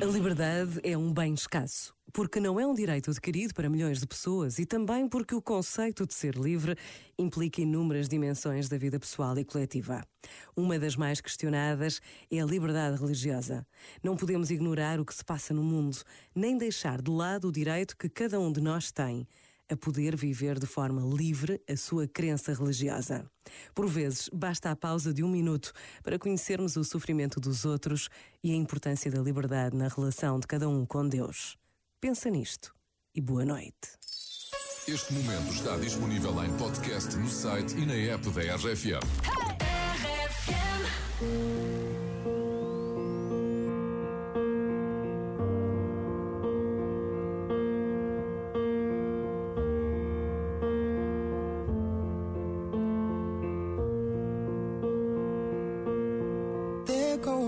A liberdade é um bem escasso, porque não é um direito adquirido para milhões de pessoas e também porque o conceito de ser livre implica inúmeras dimensões da vida pessoal e coletiva. Uma das mais questionadas é a liberdade religiosa. Não podemos ignorar o que se passa no mundo, nem deixar de lado o direito que cada um de nós tem a poder viver de forma livre a sua crença religiosa. Por vezes, basta a pausa de um minuto para conhecermos o sofrimento dos outros e a importância da liberdade na relação de cada um com Deus. Pensa nisto e boa noite. Este momento está disponível em podcast no site e na app da RFM. There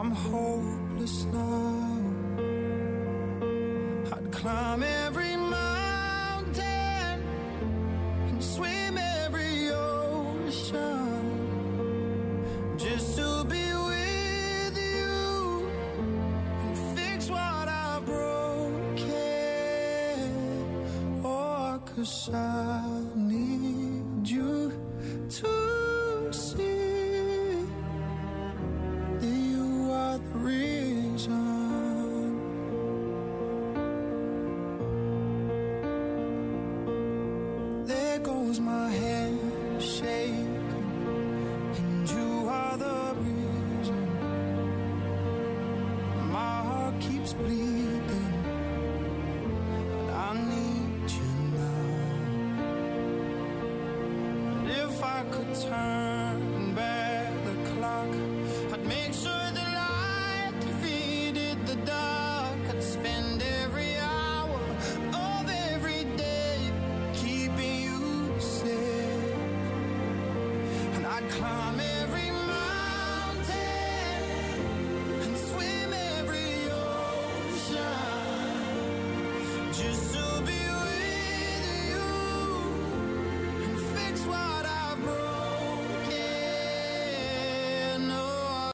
I'm hopeless now. I'd climb every mountain and swim every ocean just to be with you and fix what I've broken. Oh, cause I need you to see. turn back the clock. I'd make sure the light defeated the dark. I'd spend every hour of every day keeping you safe. And I'd climb.